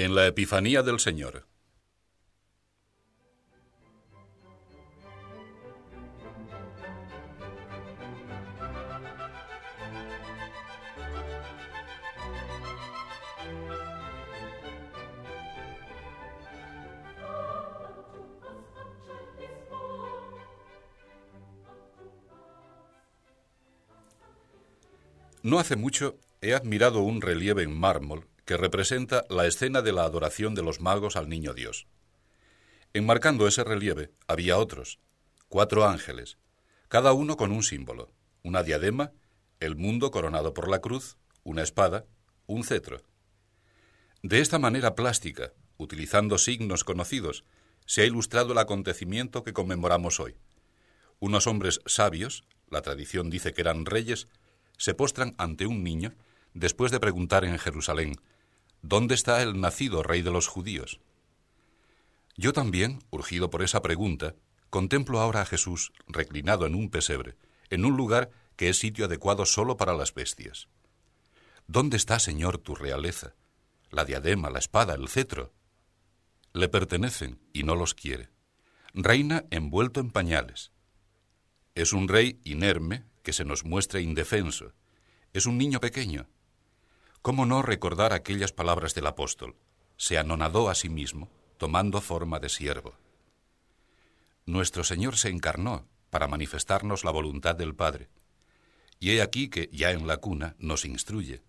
En la Epifanía del Señor. No hace mucho he admirado un relieve en mármol que representa la escena de la adoración de los magos al niño Dios. Enmarcando ese relieve había otros, cuatro ángeles, cada uno con un símbolo, una diadema, el mundo coronado por la cruz, una espada, un cetro. De esta manera plástica, utilizando signos conocidos, se ha ilustrado el acontecimiento que conmemoramos hoy. Unos hombres sabios, la tradición dice que eran reyes, se postran ante un niño después de preguntar en Jerusalén, ¿Dónde está el nacido rey de los judíos? Yo también, urgido por esa pregunta, contemplo ahora a Jesús reclinado en un pesebre, en un lugar que es sitio adecuado solo para las bestias. ¿Dónde está, Señor, tu realeza? La diadema, la espada, el cetro. Le pertenecen y no los quiere. Reina envuelto en pañales. Es un rey inerme que se nos muestra indefenso. Es un niño pequeño, ¿Cómo no recordar aquellas palabras del apóstol? Se anonadó a sí mismo, tomando forma de siervo. Nuestro Señor se encarnó para manifestarnos la voluntad del Padre. Y he aquí que, ya en la cuna, nos instruye.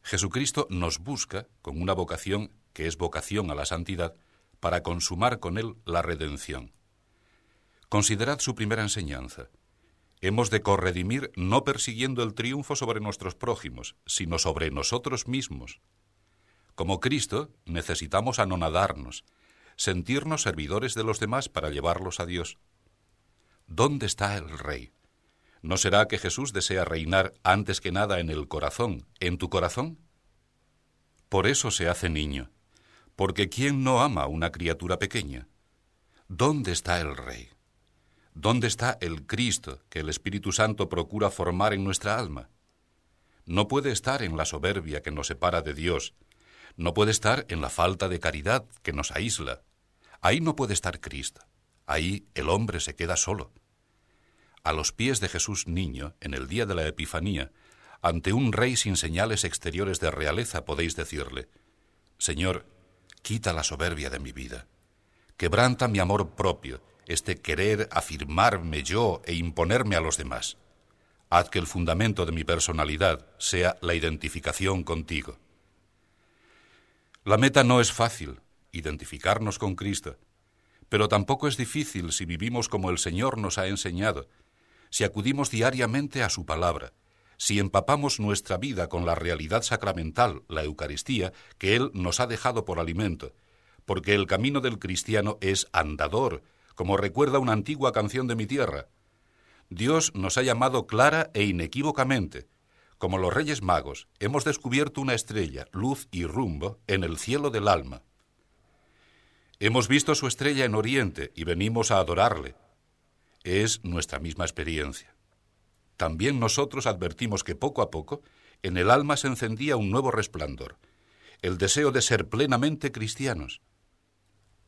Jesucristo nos busca con una vocación que es vocación a la santidad, para consumar con Él la redención. Considerad su primera enseñanza. Hemos de corredimir no persiguiendo el triunfo sobre nuestros prójimos, sino sobre nosotros mismos. Como Cristo, necesitamos anonadarnos, sentirnos servidores de los demás para llevarlos a Dios. ¿Dónde está el Rey? ¿No será que Jesús desea reinar antes que nada en el corazón, en tu corazón? Por eso se hace niño, porque ¿quién no ama a una criatura pequeña? ¿Dónde está el Rey? ¿Dónde está el Cristo que el Espíritu Santo procura formar en nuestra alma? No puede estar en la soberbia que nos separa de Dios, no puede estar en la falta de caridad que nos aísla. Ahí no puede estar Cristo, ahí el hombre se queda solo. A los pies de Jesús niño, en el día de la Epifanía, ante un rey sin señales exteriores de realeza, podéis decirle, Señor, quita la soberbia de mi vida, quebranta mi amor propio, este querer afirmarme yo e imponerme a los demás. Haz que el fundamento de mi personalidad sea la identificación contigo. La meta no es fácil, identificarnos con Cristo, pero tampoco es difícil si vivimos como el Señor nos ha enseñado, si acudimos diariamente a su palabra, si empapamos nuestra vida con la realidad sacramental, la Eucaristía, que Él nos ha dejado por alimento, porque el camino del cristiano es andador, como recuerda una antigua canción de mi tierra. Dios nos ha llamado clara e inequívocamente. Como los Reyes Magos, hemos descubierto una estrella, luz y rumbo en el cielo del alma. Hemos visto su estrella en Oriente y venimos a adorarle. Es nuestra misma experiencia. También nosotros advertimos que poco a poco en el alma se encendía un nuevo resplandor, el deseo de ser plenamente cristianos.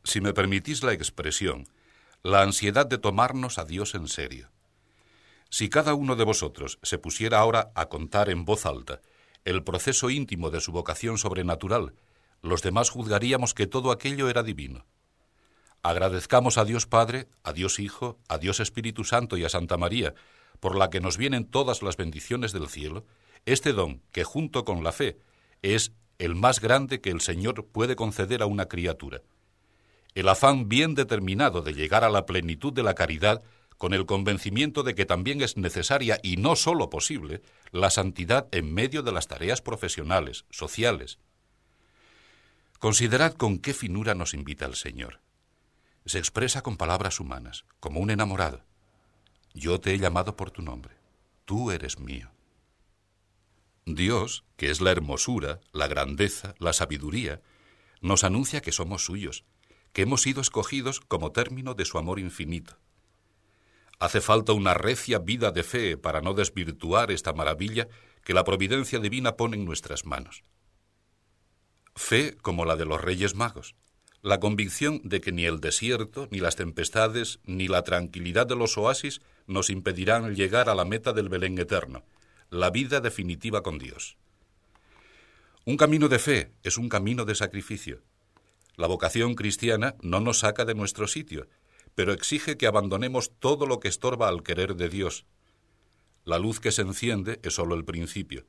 Si me permitís la expresión, la ansiedad de tomarnos a Dios en serio. Si cada uno de vosotros se pusiera ahora a contar en voz alta el proceso íntimo de su vocación sobrenatural, los demás juzgaríamos que todo aquello era divino. Agradezcamos a Dios Padre, a Dios Hijo, a Dios Espíritu Santo y a Santa María, por la que nos vienen todas las bendiciones del cielo, este don que junto con la fe es el más grande que el Señor puede conceder a una criatura el afán bien determinado de llegar a la plenitud de la caridad con el convencimiento de que también es necesaria y no sólo posible la santidad en medio de las tareas profesionales, sociales. Considerad con qué finura nos invita el Señor. Se expresa con palabras humanas, como un enamorado. Yo te he llamado por tu nombre, tú eres mío. Dios, que es la hermosura, la grandeza, la sabiduría, nos anuncia que somos suyos, que hemos sido escogidos como término de su amor infinito. Hace falta una recia vida de fe para no desvirtuar esta maravilla que la providencia divina pone en nuestras manos. Fe como la de los Reyes Magos, la convicción de que ni el desierto, ni las tempestades, ni la tranquilidad de los oasis nos impedirán llegar a la meta del Belén eterno, la vida definitiva con Dios. Un camino de fe es un camino de sacrificio. La vocación cristiana no nos saca de nuestro sitio, pero exige que abandonemos todo lo que estorba al querer de Dios. La luz que se enciende es sólo el principio.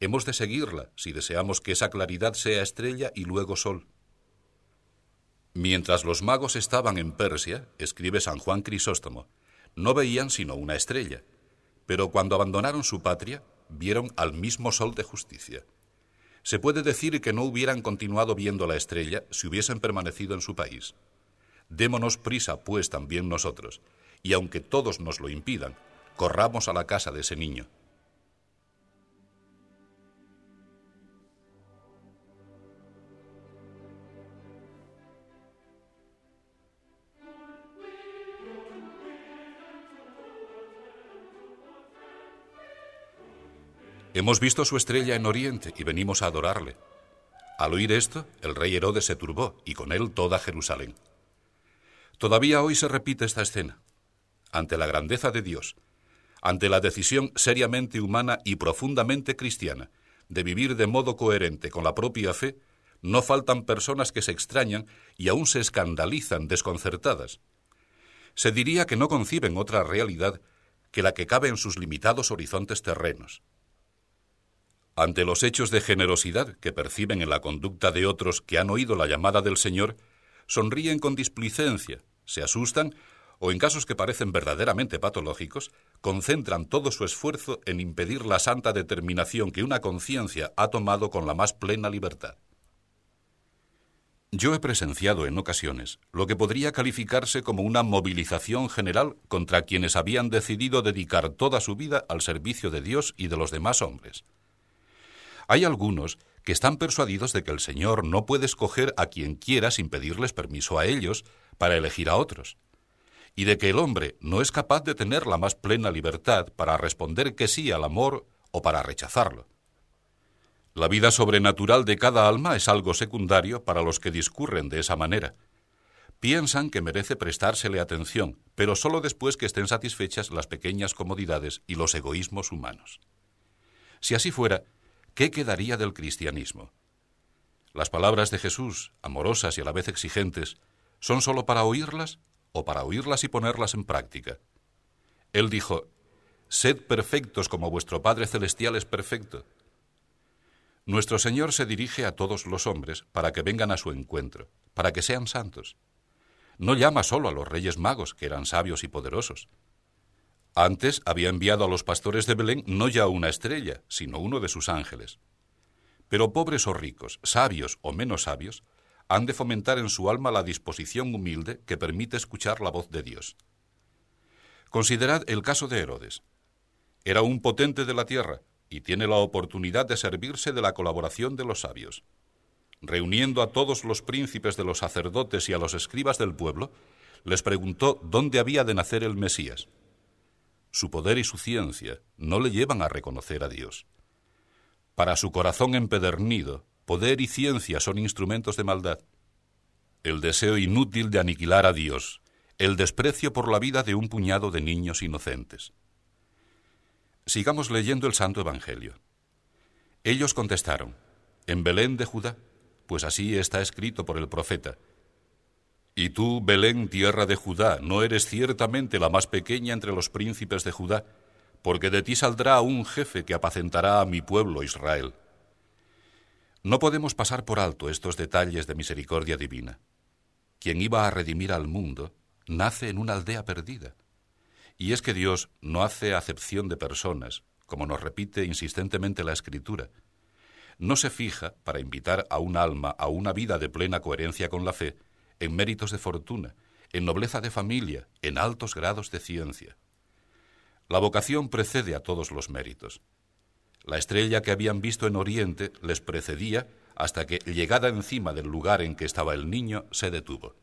Hemos de seguirla si deseamos que esa claridad sea estrella y luego sol. Mientras los magos estaban en Persia, escribe San Juan Crisóstomo, no veían sino una estrella, pero cuando abandonaron su patria, vieron al mismo sol de justicia. Se puede decir que no hubieran continuado viendo la estrella si hubiesen permanecido en su país. Démonos prisa, pues, también nosotros, y aunque todos nos lo impidan, corramos a la casa de ese niño. Hemos visto su estrella en Oriente y venimos a adorarle. Al oír esto, el rey Herodes se turbó y con él toda Jerusalén. Todavía hoy se repite esta escena. Ante la grandeza de Dios, ante la decisión seriamente humana y profundamente cristiana de vivir de modo coherente con la propia fe, no faltan personas que se extrañan y aún se escandalizan desconcertadas. Se diría que no conciben otra realidad que la que cabe en sus limitados horizontes terrenos. Ante los hechos de generosidad que perciben en la conducta de otros que han oído la llamada del Señor, sonríen con displicencia, se asustan o en casos que parecen verdaderamente patológicos, concentran todo su esfuerzo en impedir la santa determinación que una conciencia ha tomado con la más plena libertad. Yo he presenciado en ocasiones lo que podría calificarse como una movilización general contra quienes habían decidido dedicar toda su vida al servicio de Dios y de los demás hombres. Hay algunos que están persuadidos de que el Señor no puede escoger a quien quiera sin pedirles permiso a ellos para elegir a otros, y de que el hombre no es capaz de tener la más plena libertad para responder que sí al amor o para rechazarlo. La vida sobrenatural de cada alma es algo secundario para los que discurren de esa manera. Piensan que merece prestársele atención, pero sólo después que estén satisfechas las pequeñas comodidades y los egoísmos humanos. Si así fuera, ¿qué quedaría del cristianismo? Las palabras de Jesús, amorosas y a la vez exigentes, ¿son sólo para oírlas o para oírlas y ponerlas en práctica? Él dijo, Sed perfectos como vuestro Padre Celestial es perfecto. Nuestro Señor se dirige a todos los hombres para que vengan a su encuentro, para que sean santos. No llama solo a los reyes magos, que eran sabios y poderosos. Antes había enviado a los pastores de Belén no ya una estrella, sino uno de sus ángeles. Pero pobres o ricos, sabios o menos sabios, han de fomentar en su alma la disposición humilde que permite escuchar la voz de Dios. Considerad el caso de Herodes. Era un potente de la tierra y tiene la oportunidad de servirse de la colaboración de los sabios. Reuniendo a todos los príncipes de los sacerdotes y a los escribas del pueblo, les preguntó dónde había de nacer el Mesías su poder y su ciencia no le llevan a reconocer a Dios. Para su corazón empedernido, poder y ciencia son instrumentos de maldad. El deseo inútil de aniquilar a Dios, el desprecio por la vida de un puñado de niños inocentes. Sigamos leyendo el Santo Evangelio. Ellos contestaron, en Belén de Judá, pues así está escrito por el profeta, y tú, Belén, tierra de Judá, no eres ciertamente la más pequeña entre los príncipes de Judá, porque de ti saldrá un jefe que apacentará a mi pueblo Israel. No podemos pasar por alto estos detalles de misericordia divina. Quien iba a redimir al mundo nace en una aldea perdida. Y es que Dios no hace acepción de personas, como nos repite insistentemente la Escritura. No se fija, para invitar a un alma a una vida de plena coherencia con la fe, en méritos de fortuna, en nobleza de familia, en altos grados de ciencia. La vocación precede a todos los méritos. La estrella que habían visto en Oriente les precedía hasta que, llegada encima del lugar en que estaba el niño, se detuvo.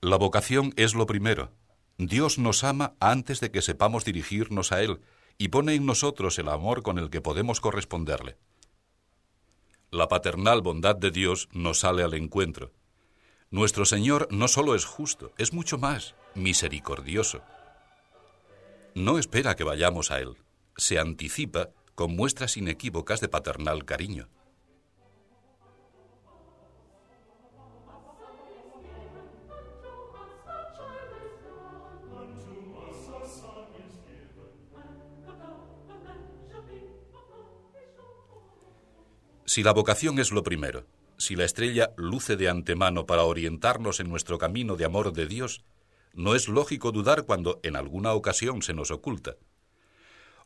La vocación es lo primero. Dios nos ama antes de que sepamos dirigirnos a Él y pone en nosotros el amor con el que podemos corresponderle. la paternal bondad de Dios nos sale al encuentro. Nuestro Señor no solo es justo, es mucho más, misericordioso. No espera que vayamos a Él, se anticipa con muestras inequívocas de paternal cariño. Si la vocación es lo primero, si la estrella luce de antemano para orientarnos en nuestro camino de amor de Dios, no es lógico dudar cuando en alguna ocasión se nos oculta.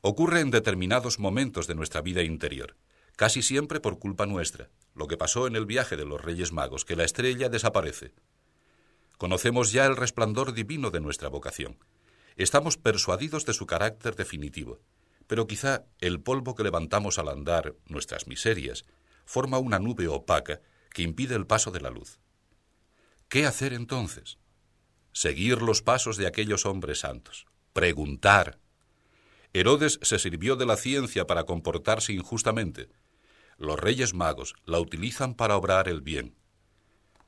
Ocurre en determinados momentos de nuestra vida interior, casi siempre por culpa nuestra, lo que pasó en el viaje de los Reyes Magos, que la estrella desaparece. Conocemos ya el resplandor divino de nuestra vocación. Estamos persuadidos de su carácter definitivo pero quizá el polvo que levantamos al andar, nuestras miserias, forma una nube opaca que impide el paso de la luz. ¿Qué hacer entonces? Seguir los pasos de aquellos hombres santos, preguntar. Herodes se sirvió de la ciencia para comportarse injustamente. Los reyes magos la utilizan para obrar el bien.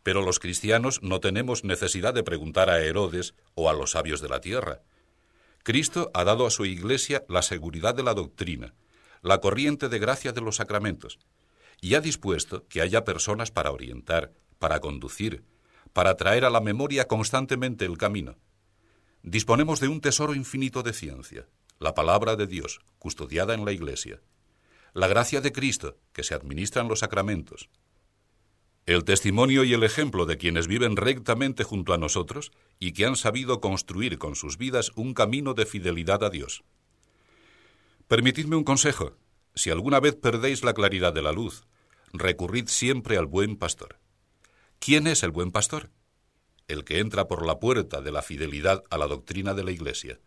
Pero los cristianos no tenemos necesidad de preguntar a Herodes o a los sabios de la tierra. Cristo ha dado a su Iglesia la seguridad de la doctrina, la corriente de gracia de los sacramentos, y ha dispuesto que haya personas para orientar, para conducir, para traer a la memoria constantemente el camino. Disponemos de un tesoro infinito de ciencia, la palabra de Dios, custodiada en la Iglesia, la gracia de Cristo, que se administra en los sacramentos, el testimonio y el ejemplo de quienes viven rectamente junto a nosotros y que han sabido construir con sus vidas un camino de fidelidad a Dios. Permitidme un consejo. Si alguna vez perdéis la claridad de la luz, recurrid siempre al buen pastor. ¿Quién es el buen pastor? El que entra por la puerta de la fidelidad a la doctrina de la Iglesia.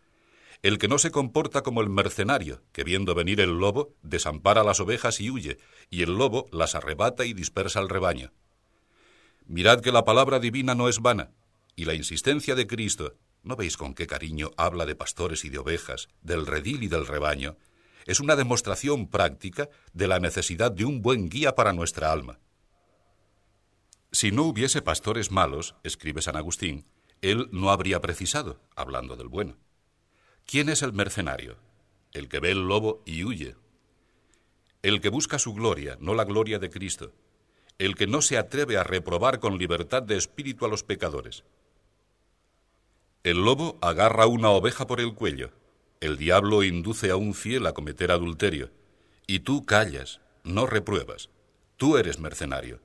El que no se comporta como el mercenario, que viendo venir el lobo, desampara las ovejas y huye, y el lobo las arrebata y dispersa al rebaño. Mirad que la palabra divina no es vana, y la insistencia de Cristo, ¿no veis con qué cariño habla de pastores y de ovejas, del redil y del rebaño? Es una demostración práctica de la necesidad de un buen guía para nuestra alma. Si no hubiese pastores malos, escribe San Agustín, él no habría precisado, hablando del bueno. ¿Quién es el mercenario? El que ve el lobo y huye. El que busca su gloria, no la gloria de Cristo el que no se atreve a reprobar con libertad de espíritu a los pecadores. El lobo agarra una oveja por el cuello, el diablo induce a un fiel a cometer adulterio, y tú callas, no repruebas. Tú eres mercenario.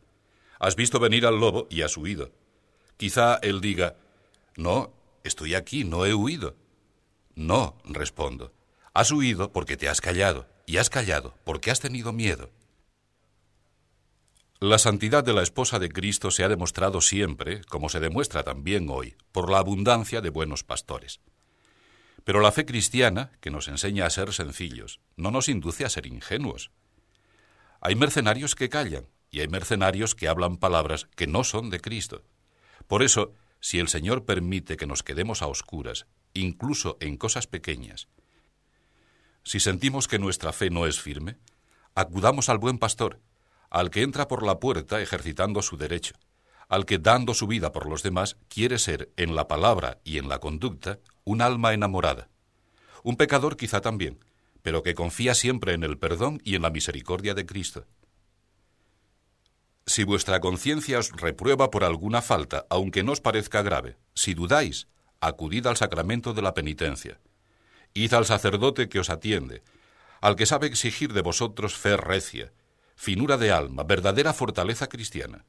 Has visto venir al lobo y has huido. Quizá él diga, no, estoy aquí, no he huido. No, respondo, has huido porque te has callado, y has callado porque has tenido miedo. La santidad de la esposa de Cristo se ha demostrado siempre, como se demuestra también hoy, por la abundancia de buenos pastores. Pero la fe cristiana, que nos enseña a ser sencillos, no nos induce a ser ingenuos. Hay mercenarios que callan y hay mercenarios que hablan palabras que no son de Cristo. Por eso, si el Señor permite que nos quedemos a oscuras, incluso en cosas pequeñas, si sentimos que nuestra fe no es firme, acudamos al buen pastor, al que entra por la puerta ejercitando su derecho, al que dando su vida por los demás quiere ser, en la palabra y en la conducta, un alma enamorada. Un pecador quizá también, pero que confía siempre en el perdón y en la misericordia de Cristo. Si vuestra conciencia os reprueba por alguna falta, aunque no os parezca grave, si dudáis, acudid al sacramento de la penitencia. Id al sacerdote que os atiende, al que sabe exigir de vosotros fe recia, finura de alma, verdadera fortaleza cristiana.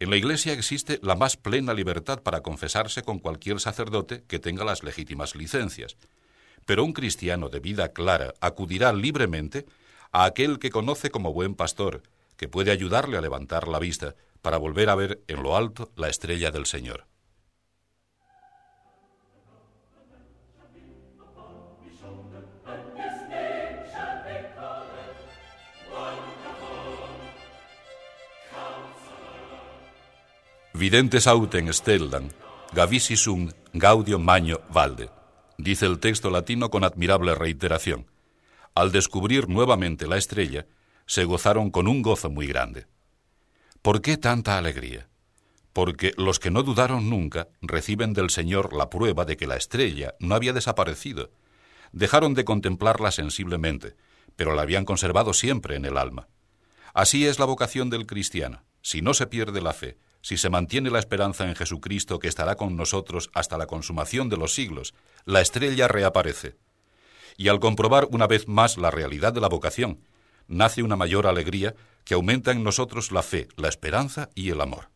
En la Iglesia existe la más plena libertad para confesarse con cualquier sacerdote que tenga las legítimas licencias, pero un cristiano de vida clara acudirá libremente a aquel que conoce como buen pastor, que puede ayudarle a levantar la vista para volver a ver en lo alto la estrella del Señor. Videntes autem stellam, gavisi sum gaudio magno valde, dice el texto latino con admirable reiteración. Al descubrir nuevamente la estrella, se gozaron con un gozo muy grande. ¿Por qué tanta alegría? Porque los que no dudaron nunca reciben del Señor la prueba de que la estrella no había desaparecido. Dejaron de contemplarla sensiblemente, pero la habían conservado siempre en el alma. Así es la vocación del cristiano. Si no se pierde la fe, si se mantiene la esperanza en Jesucristo que estará con nosotros hasta la consumación de los siglos, la estrella reaparece. Y al comprobar una vez más la realidad de la vocación, nace una mayor alegría que aumenta en nosotros la fe, la esperanza y el amor.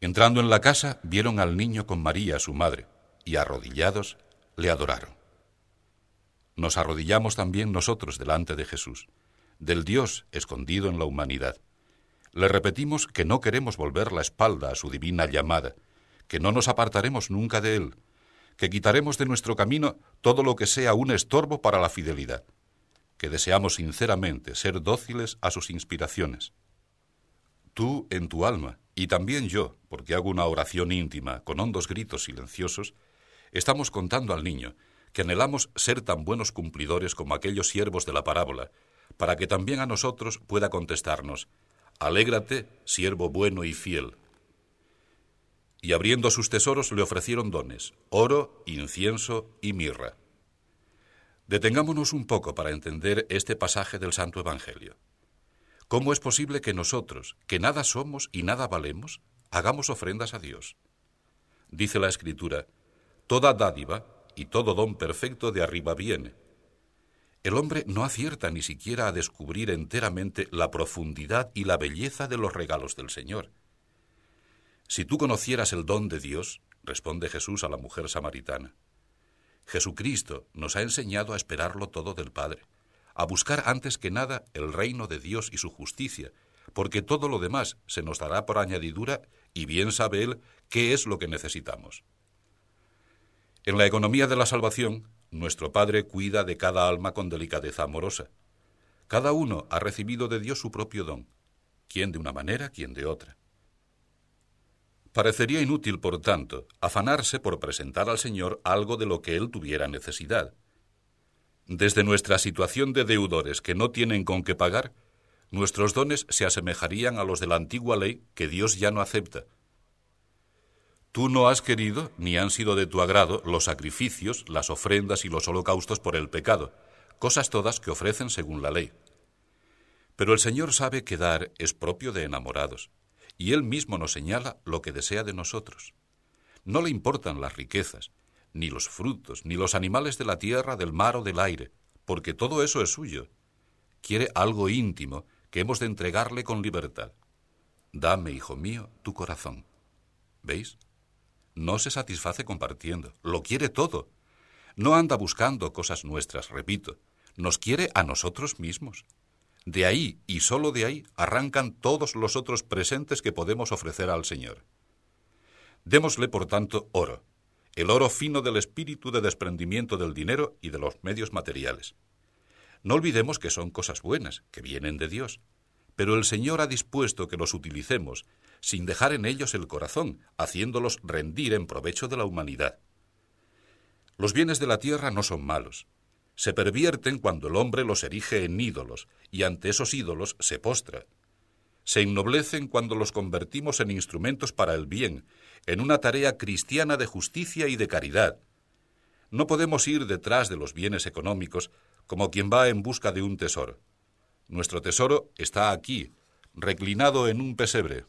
Entrando en la casa, vieron al niño con María, su madre, y arrodillados le adoraron. Nos arrodillamos también nosotros delante de Jesús, del Dios escondido en la humanidad. Le repetimos que no queremos volver la espalda a su divina llamada, que no nos apartaremos nunca de Él, que quitaremos de nuestro camino todo lo que sea un estorbo para la fidelidad, que deseamos sinceramente ser dóciles a sus inspiraciones. Tú en tu alma, y también yo, porque hago una oración íntima con hondos gritos silenciosos, estamos contando al niño que anhelamos ser tan buenos cumplidores como aquellos siervos de la parábola, para que también a nosotros pueda contestarnos, Alégrate, siervo bueno y fiel. Y abriendo sus tesoros le ofrecieron dones, oro, incienso y mirra. Detengámonos un poco para entender este pasaje del Santo Evangelio. ¿Cómo es posible que nosotros, que nada somos y nada valemos, hagamos ofrendas a Dios? Dice la Escritura, Toda dádiva y todo don perfecto de arriba viene. El hombre no acierta ni siquiera a descubrir enteramente la profundidad y la belleza de los regalos del Señor. Si tú conocieras el don de Dios, responde Jesús a la mujer samaritana, Jesucristo nos ha enseñado a esperarlo todo del Padre, a buscar antes que nada el reino de Dios y su justicia, porque todo lo demás se nos dará por añadidura y bien sabe Él qué es lo que necesitamos. En la economía de la salvación, nuestro Padre cuida de cada alma con delicadeza amorosa. Cada uno ha recibido de Dios su propio don, quien de una manera, quien de otra. Parecería inútil, por tanto, afanarse por presentar al Señor algo de lo que Él tuviera necesidad. Desde nuestra situación de deudores que no tienen con qué pagar, nuestros dones se asemejarían a los de la antigua ley que Dios ya no acepta. Tú no has querido, ni han sido de tu agrado, los sacrificios, las ofrendas y los holocaustos por el pecado, cosas todas que ofrecen según la ley. Pero el Señor sabe que dar es propio de enamorados y Él mismo nos señala lo que desea de nosotros. No le importan las riquezas, ni los frutos, ni los animales de la tierra, del mar o del aire, porque todo eso es suyo. Quiere algo íntimo que hemos de entregarle con libertad. Dame, hijo mío, tu corazón. ¿Veis? No se satisface compartiendo, lo quiere todo. No anda buscando cosas nuestras, repito, nos quiere a nosotros mismos. De ahí y sólo de ahí arrancan todos los otros presentes que podemos ofrecer al Señor. Démosle, por tanto, oro, el oro fino del espíritu de desprendimiento del dinero y de los medios materiales. No olvidemos que son cosas buenas, que vienen de Dios, pero el Señor ha dispuesto que los utilicemos sin dejar en ellos el corazón, haciéndolos rendir en provecho de la humanidad. Los bienes de la tierra no son malos, se pervierten cuando el hombre los erige en ídolos y ante esos ídolos se postra. Se ennoblecen cuando los convertimos en instrumentos para el bien, en una tarea cristiana de justicia y de caridad. No podemos ir detrás de los bienes económicos como quien va en busca de un tesoro. Nuestro tesoro está aquí, reclinado en un pesebre.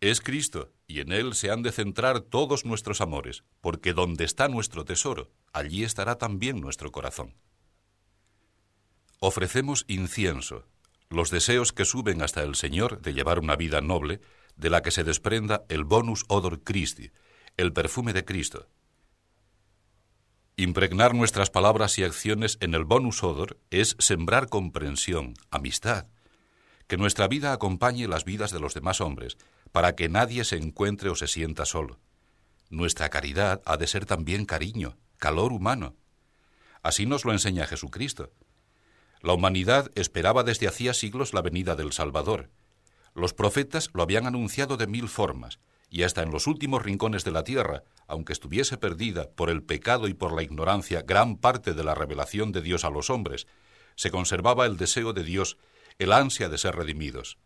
Es Cristo, y en Él se han de centrar todos nuestros amores, porque donde está nuestro tesoro, allí estará también nuestro corazón. Ofrecemos incienso, los deseos que suben hasta el Señor de llevar una vida noble, de la que se desprenda el bonus odor Christi, el perfume de Cristo. Impregnar nuestras palabras y acciones en el bonus odor es sembrar comprensión, amistad, que nuestra vida acompañe las vidas de los demás hombres, para que nadie se encuentre o se sienta solo. Nuestra caridad ha de ser también cariño, calor humano. Así nos lo enseña Jesucristo. La humanidad esperaba desde hacía siglos la venida del Salvador. Los profetas lo habían anunciado de mil formas, y hasta en los últimos rincones de la tierra, aunque estuviese perdida por el pecado y por la ignorancia gran parte de la revelación de Dios a los hombres, se conservaba el deseo de Dios, el ansia de ser redimidos.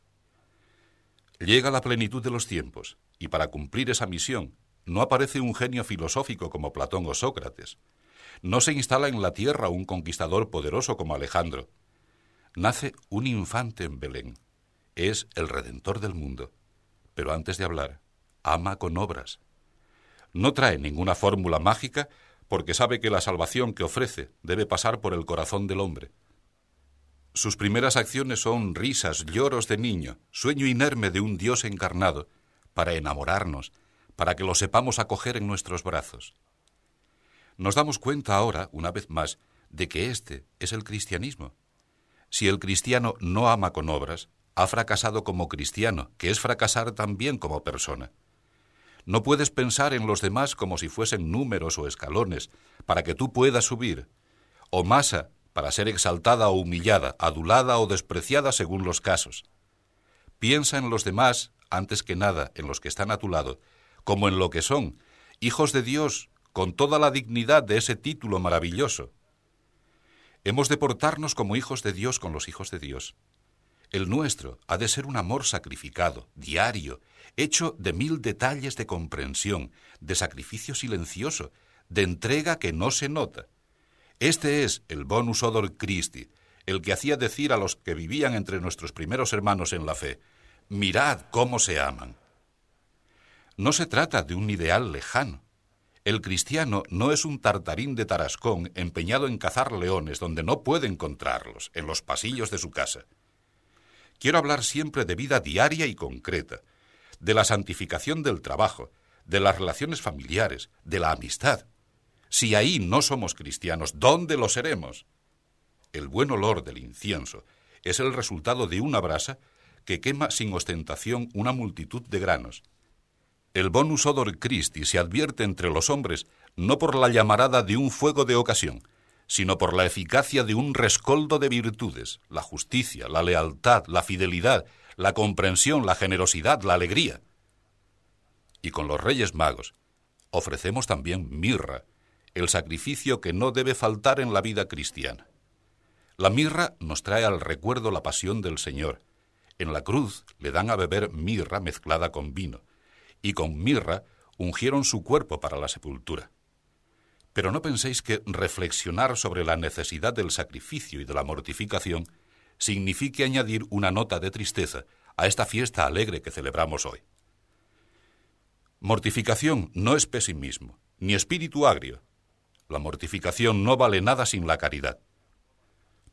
Llega la plenitud de los tiempos, y para cumplir esa misión no aparece un genio filosófico como Platón o Sócrates. No se instala en la tierra un conquistador poderoso como Alejandro. Nace un infante en Belén. Es el redentor del mundo. Pero antes de hablar, ama con obras. No trae ninguna fórmula mágica porque sabe que la salvación que ofrece debe pasar por el corazón del hombre. Sus primeras acciones son risas, lloros de niño, sueño inerme de un Dios encarnado, para enamorarnos, para que lo sepamos acoger en nuestros brazos. Nos damos cuenta ahora, una vez más, de que este es el cristianismo. Si el cristiano no ama con obras, ha fracasado como cristiano, que es fracasar también como persona. No puedes pensar en los demás como si fuesen números o escalones, para que tú puedas subir, o masa para ser exaltada o humillada, adulada o despreciada según los casos. Piensa en los demás, antes que nada, en los que están a tu lado, como en lo que son, hijos de Dios, con toda la dignidad de ese título maravilloso. Hemos de portarnos como hijos de Dios con los hijos de Dios. El nuestro ha de ser un amor sacrificado, diario, hecho de mil detalles de comprensión, de sacrificio silencioso, de entrega que no se nota. Este es el bonus odor Christi, el que hacía decir a los que vivían entre nuestros primeros hermanos en la fe, mirad cómo se aman. No se trata de un ideal lejano. El cristiano no es un tartarín de Tarascón empeñado en cazar leones donde no puede encontrarlos, en los pasillos de su casa. Quiero hablar siempre de vida diaria y concreta, de la santificación del trabajo, de las relaciones familiares, de la amistad, si ahí no somos cristianos, ¿dónde lo seremos? El buen olor del incienso es el resultado de una brasa que quema sin ostentación una multitud de granos. El bonus odor Christi se advierte entre los hombres no por la llamarada de un fuego de ocasión, sino por la eficacia de un rescoldo de virtudes, la justicia, la lealtad, la fidelidad, la comprensión, la generosidad, la alegría. Y con los Reyes Magos ofrecemos también mirra, el sacrificio que no debe faltar en la vida cristiana. La mirra nos trae al recuerdo la pasión del Señor. En la cruz le dan a beber mirra mezclada con vino, y con mirra ungieron su cuerpo para la sepultura. Pero no penséis que reflexionar sobre la necesidad del sacrificio y de la mortificación signifique añadir una nota de tristeza a esta fiesta alegre que celebramos hoy. Mortificación no es pesimismo, ni espíritu agrio, la mortificación no vale nada sin la caridad.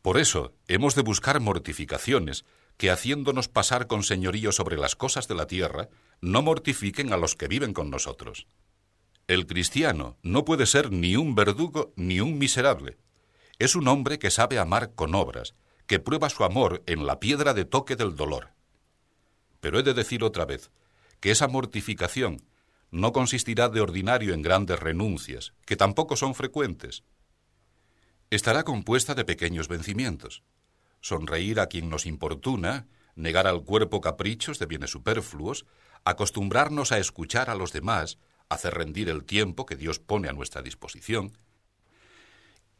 Por eso hemos de buscar mortificaciones que, haciéndonos pasar con señorío sobre las cosas de la tierra, no mortifiquen a los que viven con nosotros. El cristiano no puede ser ni un verdugo ni un miserable. Es un hombre que sabe amar con obras, que prueba su amor en la piedra de toque del dolor. Pero he de decir otra vez que esa mortificación no consistirá de ordinario en grandes renuncias, que tampoco son frecuentes. Estará compuesta de pequeños vencimientos. Sonreír a quien nos importuna, negar al cuerpo caprichos de bienes superfluos, acostumbrarnos a escuchar a los demás, hacer rendir el tiempo que Dios pone a nuestra disposición,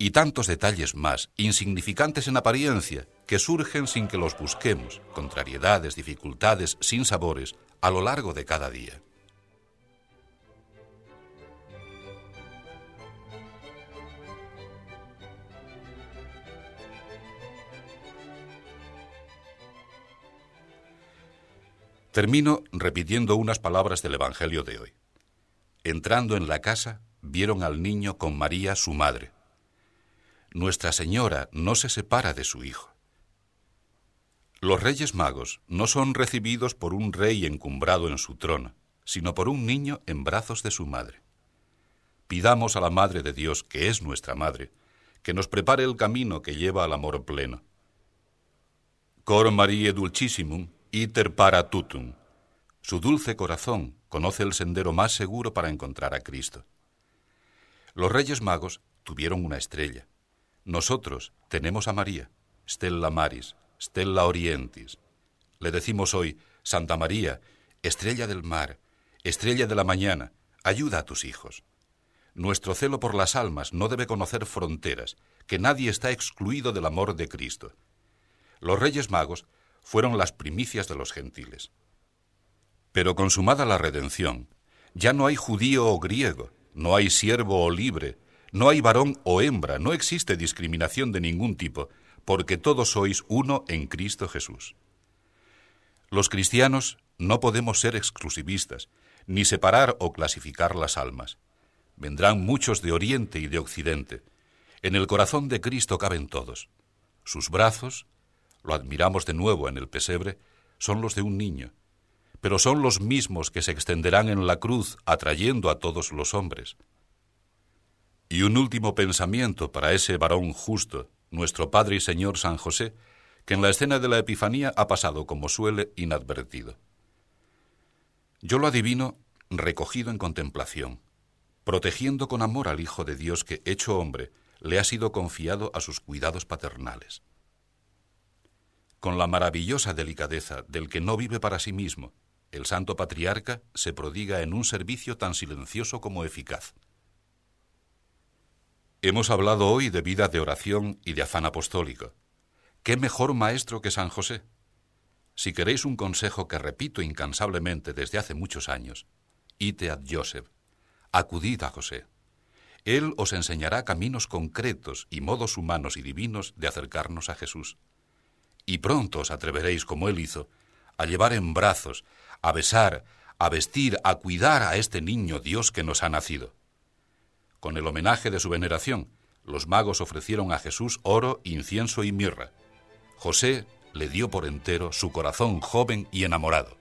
y tantos detalles más, insignificantes en apariencia, que surgen sin que los busquemos, contrariedades, dificultades, sin sabores, a lo largo de cada día. Termino repitiendo unas palabras del Evangelio de hoy. Entrando en la casa, vieron al niño con María, su madre. Nuestra Señora no se separa de su Hijo. Los Reyes Magos no son recibidos por un rey encumbrado en su trono, sino por un niño en brazos de su madre. Pidamos a la Madre de Dios, que es nuestra Madre, que nos prepare el camino que lleva al amor pleno. Cor Marie Dulcissimum, iter para tutum. Su dulce corazón conoce el sendero más seguro para encontrar a Cristo. Los Reyes Magos tuvieron una estrella. Nosotros tenemos a María, Stella Maris, Stella Orientis. Le decimos hoy, Santa María, estrella del mar, estrella de la mañana, ayuda a tus hijos. Nuestro celo por las almas no debe conocer fronteras, que nadie está excluido del amor de Cristo. Los reyes magos fueron las primicias de los gentiles. Pero consumada la redención, ya no hay judío o griego, no hay siervo o libre, no hay varón o hembra, no existe discriminación de ningún tipo, porque todos sois uno en Cristo Jesús. Los cristianos no podemos ser exclusivistas, ni separar o clasificar las almas. Vendrán muchos de Oriente y de Occidente. En el corazón de Cristo caben todos. Sus brazos, lo admiramos de nuevo en el pesebre, son los de un niño, pero son los mismos que se extenderán en la cruz atrayendo a todos los hombres. Y un último pensamiento para ese varón justo, nuestro Padre y Señor San José, que en la escena de la Epifanía ha pasado, como suele, inadvertido. Yo lo adivino recogido en contemplación, protegiendo con amor al Hijo de Dios que, hecho hombre, le ha sido confiado a sus cuidados paternales. Con la maravillosa delicadeza del que no vive para sí mismo, el santo patriarca se prodiga en un servicio tan silencioso como eficaz. Hemos hablado hoy de vida de oración y de afán apostólico. ¿Qué mejor maestro que San José? Si queréis un consejo que repito incansablemente desde hace muchos años, ite ad Joseph, acudid a José. Él os enseñará caminos concretos y modos humanos y divinos de acercarnos a Jesús. Y pronto os atreveréis, como él hizo, a llevar en brazos, a besar, a vestir, a cuidar a este niño Dios que nos ha nacido. Con el homenaje de su veneración, los magos ofrecieron a Jesús oro, incienso y mirra. José le dio por entero su corazón joven y enamorado.